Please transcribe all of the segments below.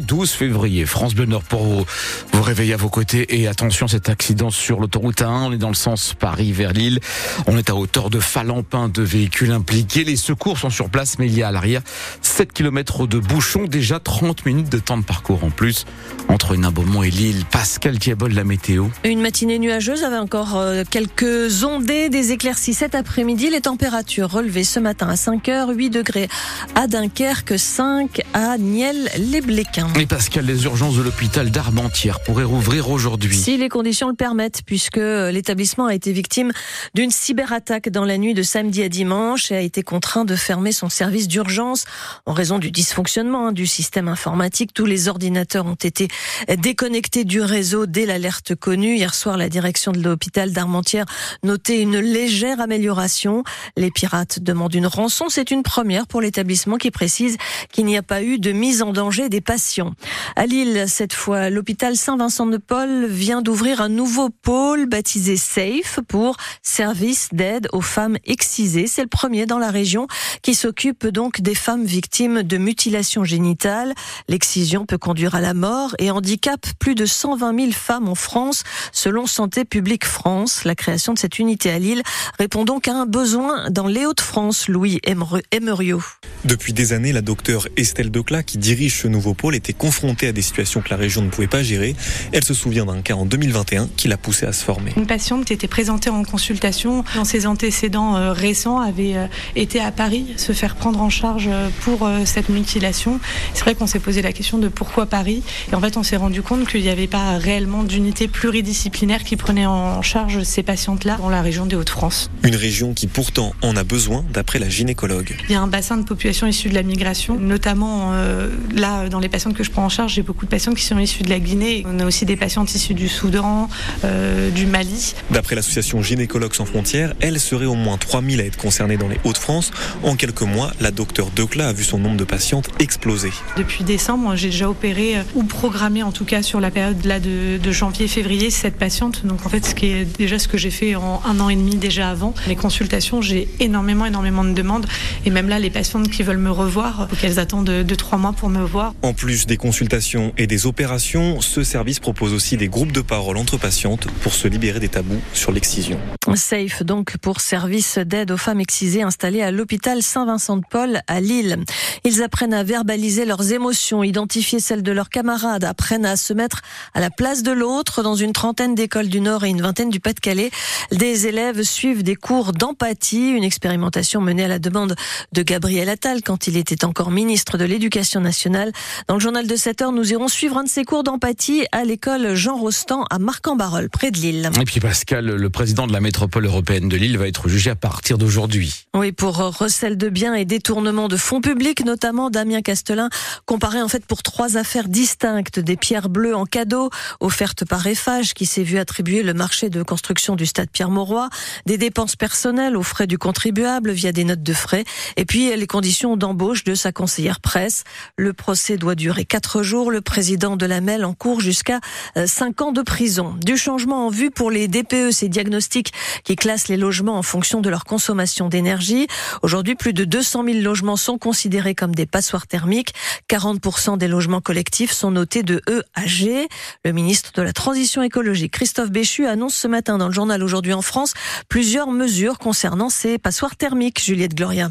12 février, France Bleu Nord pour vous, réveiller à vos côtés et attention cet accident sur l'autoroute A1, on est dans le sens Paris vers Lille, on est à hauteur de Falampin, de véhicules impliqués, les secours sont sur place mais il y a à l'arrière 7 km de bouchons, déjà 30 minutes de temps de parcours en plus entre Nain-Beaumont et Lille. Pascal Diabol, la météo. Une matinée nuageuse avec encore euh, quelques ondées, des éclaircies cet après-midi, les températures relevées ce matin à 5h, 8 degrés à Dunkerque, 5 à Niel-les-Bléquins. Et Pascal, les urgences de l'hôpital d'Armentières pourraient rouvrir aujourd'hui. Si les conditions le permettent, puisque l'établissement a été victime d'une cyberattaque dans la nuit de samedi à dimanche et a été contraint de fermer son service d'urgence en raison du dysfonctionnement hein, du système informatique. Tous les ordinateurs ont été déconnectés du réseau dès l'alerte connue. Hier soir, la direction de l'hôpital d'Armentières notait une légère amélioration. Les pirates demandent une rançon. C'est une première pour l'établissement qui précise qu'il n'y a pas eu de mise en danger des patients à Lille, cette fois, l'hôpital Saint-Vincent-de-Paul vient d'ouvrir un nouveau pôle baptisé SAFE pour service d'aide aux femmes excisées. C'est le premier dans la région qui s'occupe donc des femmes victimes de mutilations génitales. L'excision peut conduire à la mort et handicape plus de 120 000 femmes en France, selon Santé publique France. La création de cette unité à Lille répond donc à un besoin dans les Hauts-de-France, Louis Emerio. Depuis des années, la docteure Estelle Declat, qui dirige ce nouveau pôle, était confrontée à des situations que la région ne pouvait pas gérer. Elle se souvient d'un cas en 2021 qui l'a poussée à se former. Une patiente qui était présentée en consultation dans ses antécédents euh, récents avait euh, été à Paris se faire prendre en charge euh, pour cette mutilation. C'est vrai qu'on s'est posé la question de pourquoi Paris. Et en fait, on s'est rendu compte qu'il n'y avait pas réellement d'unité pluridisciplinaire qui prenait en charge ces patientes-là dans la région des Hauts-de-France. Une région qui pourtant en a besoin, d'après la gynécologue. Il y a un bassin de population issu de la migration, notamment là dans les patients que je prends en charge, j'ai beaucoup de patients qui sont issus de la Guinée. On a aussi des patientes issues du Soudan, euh, du Mali. D'après l'association Gynécologues sans frontières, elle serait au moins 3000 à être concernées dans les Hauts-de-France. En quelques mois, la docteure Decla a vu son nombre de patientes exploser. Depuis décembre, j'ai déjà opéré euh, ou programmé en tout cas sur la période là de, janvier-février cette patiente. Donc en fait, ce qui est déjà ce que j'ai fait en un an et demi déjà avant. Les consultations, j'ai énormément, énormément de demandes. Et même là, les patientes qui veulent me revoir, qu'elles attendent de, de trois mois pour me voir. En plus des consultations et des opérations, ce service propose aussi des groupes de parole entre patientes pour se libérer des tabous sur l'excision. Safe donc pour service d'aide aux femmes excisées installé à l'hôpital Saint-Vincent-de-Paul à Lille. Ils apprennent à verbaliser leurs émotions, identifier celles de leurs camarades, apprennent à se mettre à la place de l'autre dans une trentaine d'écoles du Nord et une vingtaine du Pas-de-Calais. Des élèves suivent des cours d'empathie, une expérimentation menée à la demande de Gabriel Attal quand il était encore ministre de l'Éducation nationale. Dans le journal de 7 heures, nous irons suivre un de ces cours d'empathie à l'école Jean Rostand à Marc-en-Barœul, près de Lille. Et puis Pascal, le président de la métropole européenne de Lille va être jugé à partir d'aujourd'hui. Oui, pour recel de biens et détournement de fonds publics, notamment Damien Castelin, comparé en fait pour trois affaires distinctes, des pierres bleues en cadeau offertes par Eiffage, qui s'est vu attribuer le marché de construction du stade Pierre-Mauroy, des dépenses personnelles aux frais du contribuable via des notes de frais, et puis les conditions d'embauche de sa conseillère presse. Le procès doit durer quatre jours. Le président de la MEL en cours jusqu'à euh, cinq ans de prison. Du changement en vue pour les DPE, ces diagnostics qui classent les logements en fonction de leur consommation d'énergie. Aujourd'hui, plus de 200 000 logements sont considérés comme des passoires thermiques. 40% des logements collectifs sont notés de E à G. Le ministre de la Transition écologique, Christophe Béchu, annonce ce matin dans le journal Aujourd'hui en France plusieurs mesures concernant ces passoires thermiques. Juliette Gloria.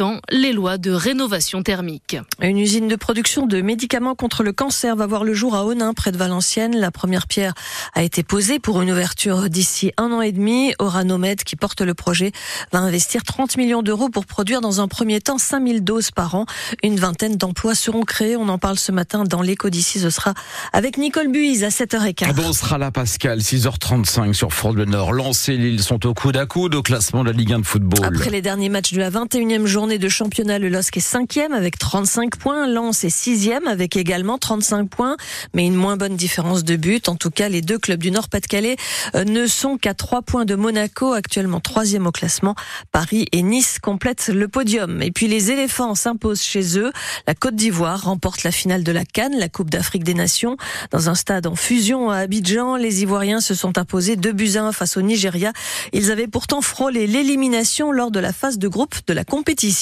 respectant les lois de rénovation thermique. Une usine de production de médicaments contre le cancer va voir le jour à Onin, près de Valenciennes. La première pierre a été posée pour une ouverture d'ici un an et demi. Oranomed, qui porte le projet, va investir 30 millions d'euros pour produire dans un premier temps 5000 doses par an. Une vingtaine d'emplois seront créés. On en parle ce matin dans l'écho d'ici. Ce sera avec Nicole Buise à 7h15. Ah bon, on sera là, Pascal, 6h35 sur France Bleu Nord. Et Lille sont au coude à coude au classement de la Ligue 1 de football. Après les derniers matchs de la 21e journée de championnat, le LOSC est 5e avec 35 points. Lens est 6e avec également 35 points, mais une moins bonne différence de but. En tout cas, les deux clubs du Nord-Pas-de-Calais euh, ne sont qu'à 3 points de Monaco, actuellement 3e au classement. Paris et Nice complètent le podium. Et puis les éléphants s'imposent chez eux. La Côte d'Ivoire remporte la finale de la Cannes, la Coupe d'Afrique des Nations. Dans un stade en fusion à Abidjan, les Ivoiriens se sont imposés 2 buts à 1 face au Nigeria. Ils avaient pourtant frôlé l'élimination lors de la phase de groupe de la compétition.